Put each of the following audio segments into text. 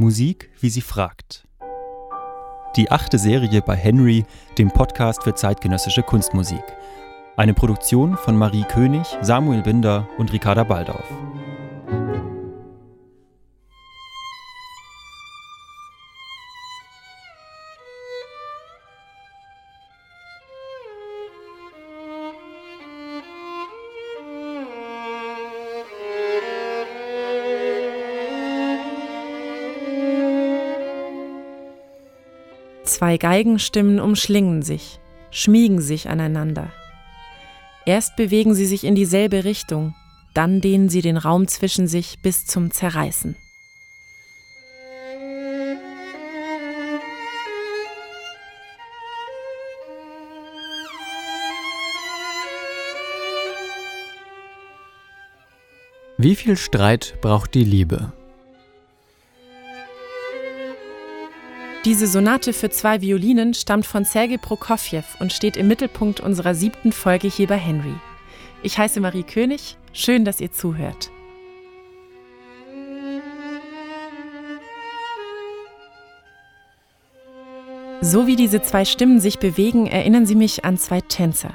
Musik, wie sie fragt. Die achte Serie bei Henry, dem Podcast für zeitgenössische Kunstmusik. Eine Produktion von Marie König, Samuel Binder und Ricarda Baldauf. Zwei Geigenstimmen umschlingen sich, schmiegen sich aneinander. Erst bewegen sie sich in dieselbe Richtung, dann dehnen sie den Raum zwischen sich bis zum Zerreißen. Wie viel Streit braucht die Liebe? Diese Sonate für zwei Violinen stammt von Sergei Prokofjew und steht im Mittelpunkt unserer siebten Folge hier bei Henry. Ich heiße Marie König, schön, dass ihr zuhört. So wie diese zwei Stimmen sich bewegen, erinnern sie mich an zwei Tänzer.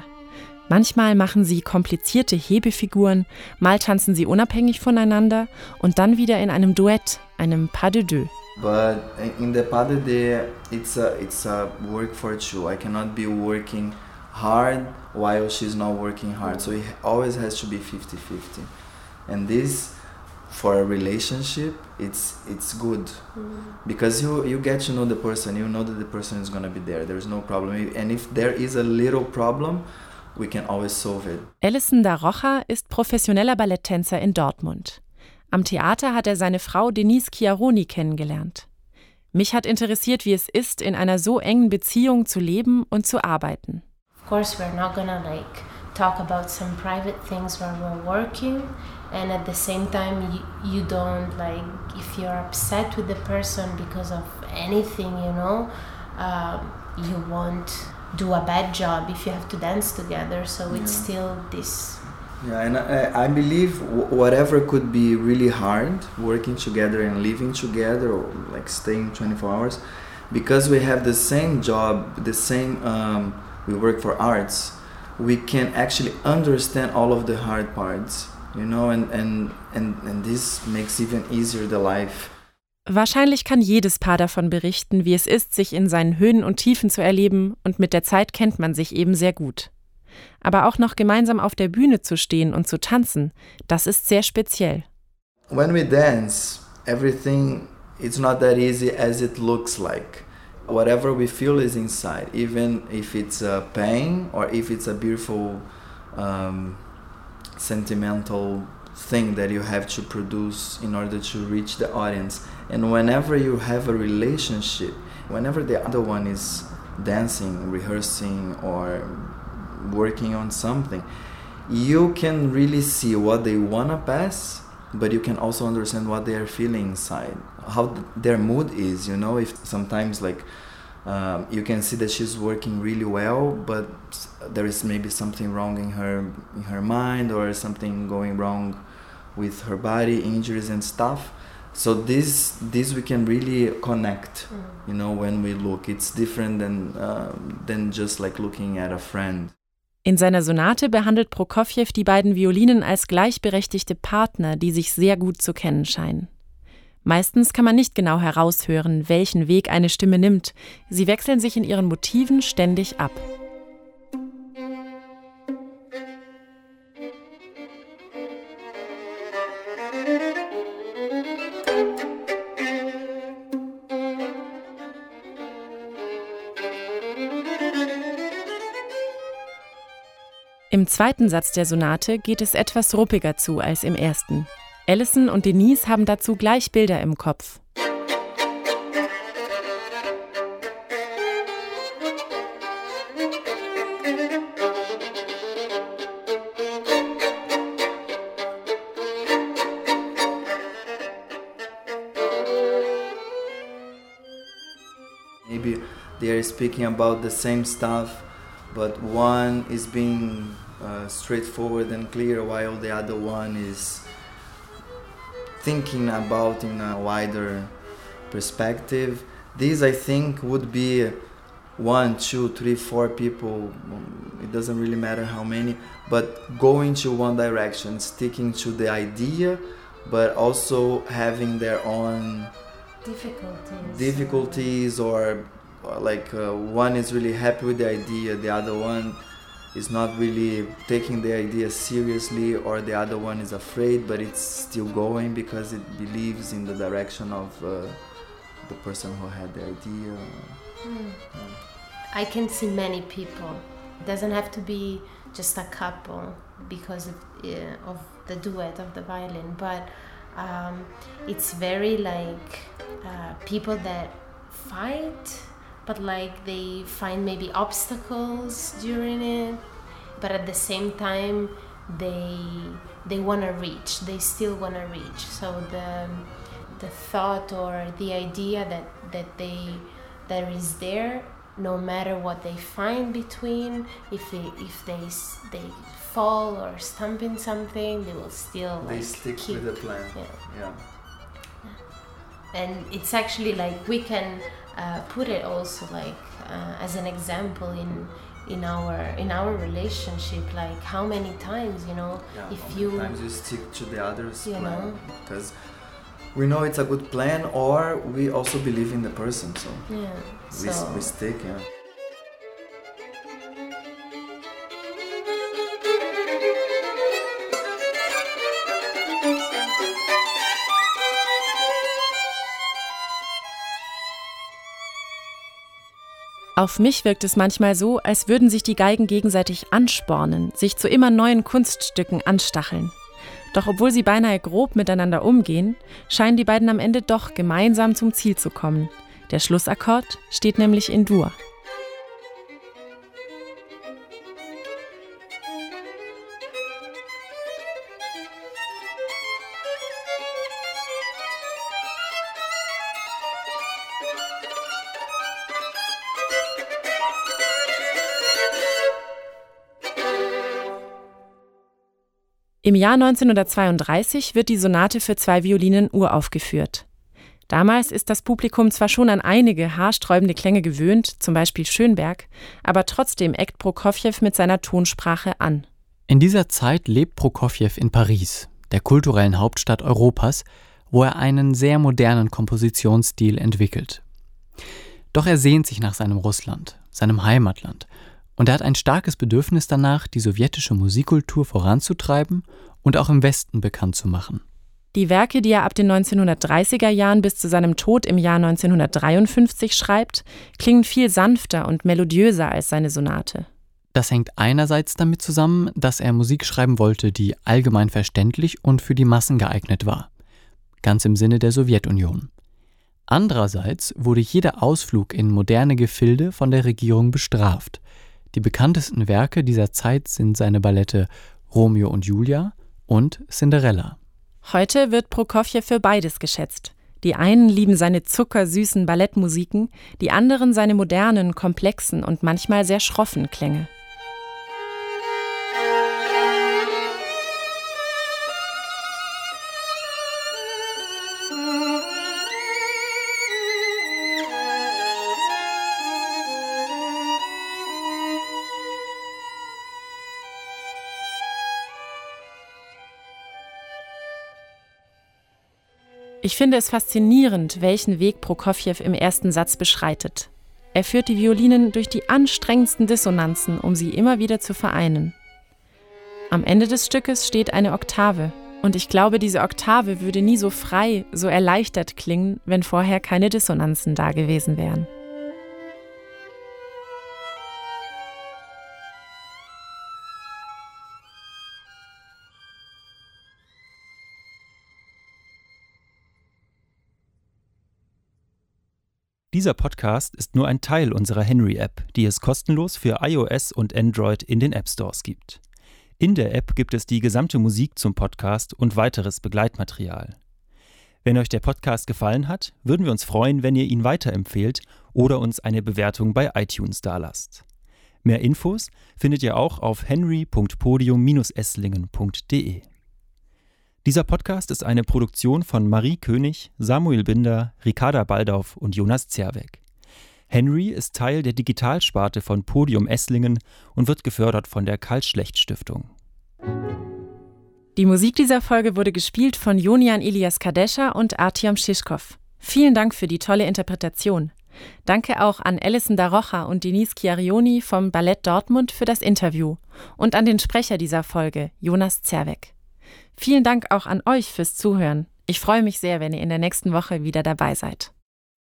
Manchmal machen sie komplizierte Hebefiguren, mal tanzen sie unabhängig voneinander und dann wieder in einem Duett, einem Pas de deux. But in the pas de it's a it's a work for two. I cannot be working hard while she's not working hard. So it always has to be 50-50. And this for a relationship, it's it's good mm. because you you get to know the person. You know that the person is gonna be there. There's no problem. And if there is a little problem, we can always solve it. Ellison da Rocha ist professioneller Balletttänzer in Dortmund. Am Theater hat er seine Frau Denise Chiaroni kennengelernt. Mich hat interessiert, wie es ist, in einer so engen Beziehung zu leben und zu arbeiten. Of course, we're not gonna like talk about some private things when we're working, and at the same time, you, you don't like if you're upset with the person because of anything, you know, um, you won't do a bad job if you have to dance together. So it's still this Yeah, and I, I believe whatever could be really hard, working together and living together, or like staying 24 hours, because we have the same job, the same, um, we work for arts, we can actually understand all of the hard parts, you know, and, and, and, and this makes even easier the life. Wahrscheinlich kann jedes Paar davon berichten, wie es ist, sich in seinen Höhen und Tiefen zu erleben, und mit der Zeit kennt man sich eben sehr gut. Aber auch noch gemeinsam auf der Bühne zu stehen und zu tanzen, das ist sehr speziell. when we dance everything it's not that easy as it looks like whatever we feel is inside even if it's a pain or if it's a beautiful um, sentimental thing that you have to produce in order to reach the audience and whenever you have a relationship whenever the other one is dancing rehearsing or working on something. You can really see what they want to pass but you can also understand what they are feeling inside how th- their mood is you know? If sometimes like um, you can see that she's working really well but there is maybe something wrong in her in her mind or something going wrong with her body injuries and stuff. So this this we can really connect you know when we look. It's different than um, than just like looking at a friend In seiner Sonate behandelt Prokofjew die beiden Violinen als gleichberechtigte Partner, die sich sehr gut zu kennen scheinen. Meistens kann man nicht genau heraushören, welchen Weg eine Stimme nimmt. Sie wechseln sich in ihren Motiven ständig ab. Im zweiten Satz der Sonate geht es etwas ruppiger zu als im ersten. Allison und Denise haben dazu gleich Bilder im Kopf. maybe they are speaking about the same stuff but one is being uh, straightforward and clear while the other one is thinking about in a wider perspective. These, I think, would be one, two, three, four people. It doesn't really matter how many, but going to one direction, sticking to the idea, but also having their own difficulties. difficulties or uh, like uh, one is really happy with the idea, the other one is not really taking the idea seriously, or the other one is afraid, but it's still going because it believes in the direction of uh, the person who had the idea. Hmm. I can see many people. It doesn't have to be just a couple because of, uh, of the duet of the violin, but um, it's very like uh, people that fight but like they find maybe obstacles during it but at the same time they they want to reach they still want to reach so the the thought or the idea that that they that is there no matter what they find between if they if they they fall or stump in something they will still They like, stick keep, with the plan. yeah Yeah. and it's actually like we can uh, put it also like uh, as an example in in our in our relationship like how many times you know Yeah, if you times you stick to the other's You plan know? because we know it's a good plan, or we also believe in the person, so yeah we, so we stick. Yeah. Auf mich wirkt es manchmal so, als würden sich die Geigen gegenseitig anspornen, sich zu immer neuen Kunststücken anstacheln. Doch obwohl sie beinahe grob miteinander umgehen, scheinen die beiden am Ende doch gemeinsam zum Ziel zu kommen. Der Schlussakkord steht nämlich in Dur. Im Jahr 1932 wird die Sonate für zwei Violinen uraufgeführt. Damals ist das Publikum zwar schon an einige haarsträubende Klänge gewöhnt, zum Beispiel Schönberg, aber trotzdem eckt Prokofjew mit seiner Tonsprache an. In dieser Zeit lebt Prokofjew in Paris, der kulturellen Hauptstadt Europas, wo er einen sehr modernen Kompositionsstil entwickelt. Doch er sehnt sich nach seinem Russland, seinem Heimatland, und er hat ein starkes Bedürfnis danach, die sowjetische Musikkultur voranzutreiben und auch im Westen bekannt zu machen. Die Werke, die er ab den 1930er Jahren bis zu seinem Tod im Jahr 1953 schreibt, klingen viel sanfter und melodiöser als seine Sonate. Das hängt einerseits damit zusammen, dass er Musik schreiben wollte, die allgemein verständlich und für die Massen geeignet war, ganz im Sinne der Sowjetunion. Andererseits wurde jeder Ausflug in moderne Gefilde von der Regierung bestraft. Die bekanntesten Werke dieser Zeit sind seine Ballette Romeo und Julia und Cinderella. Heute wird Prokofjew für beides geschätzt. Die einen lieben seine zuckersüßen Ballettmusiken, die anderen seine modernen, komplexen und manchmal sehr schroffen Klänge. Ich finde es faszinierend, welchen Weg Prokofjew im ersten Satz beschreitet. Er führt die Violinen durch die anstrengendsten Dissonanzen, um sie immer wieder zu vereinen. Am Ende des Stückes steht eine Oktave, und ich glaube, diese Oktave würde nie so frei, so erleichtert klingen, wenn vorher keine Dissonanzen da gewesen wären. Dieser Podcast ist nur ein Teil unserer Henry-App, die es kostenlos für iOS und Android in den App Stores gibt. In der App gibt es die gesamte Musik zum Podcast und weiteres Begleitmaterial. Wenn euch der Podcast gefallen hat, würden wir uns freuen, wenn ihr ihn weiterempfehlt oder uns eine Bewertung bei iTunes dalasst. Mehr Infos findet ihr auch auf henry.podium-esslingen.de. Dieser Podcast ist eine Produktion von Marie König, Samuel Binder, Ricarda Baldauf und Jonas Zerweck. Henry ist Teil der Digitalsparte von Podium Esslingen und wird gefördert von der Karl-Schlecht-Stiftung. Die Musik dieser Folge wurde gespielt von Jonian Ilias Kadesha und Artyom Shishkov. Vielen Dank für die tolle Interpretation. Danke auch an Alison Darocha und Denise Chiarioni vom Ballett Dortmund für das Interview und an den Sprecher dieser Folge, Jonas Zerweck. Vielen Dank auch an euch fürs Zuhören. Ich freue mich sehr, wenn ihr in der nächsten Woche wieder dabei seid.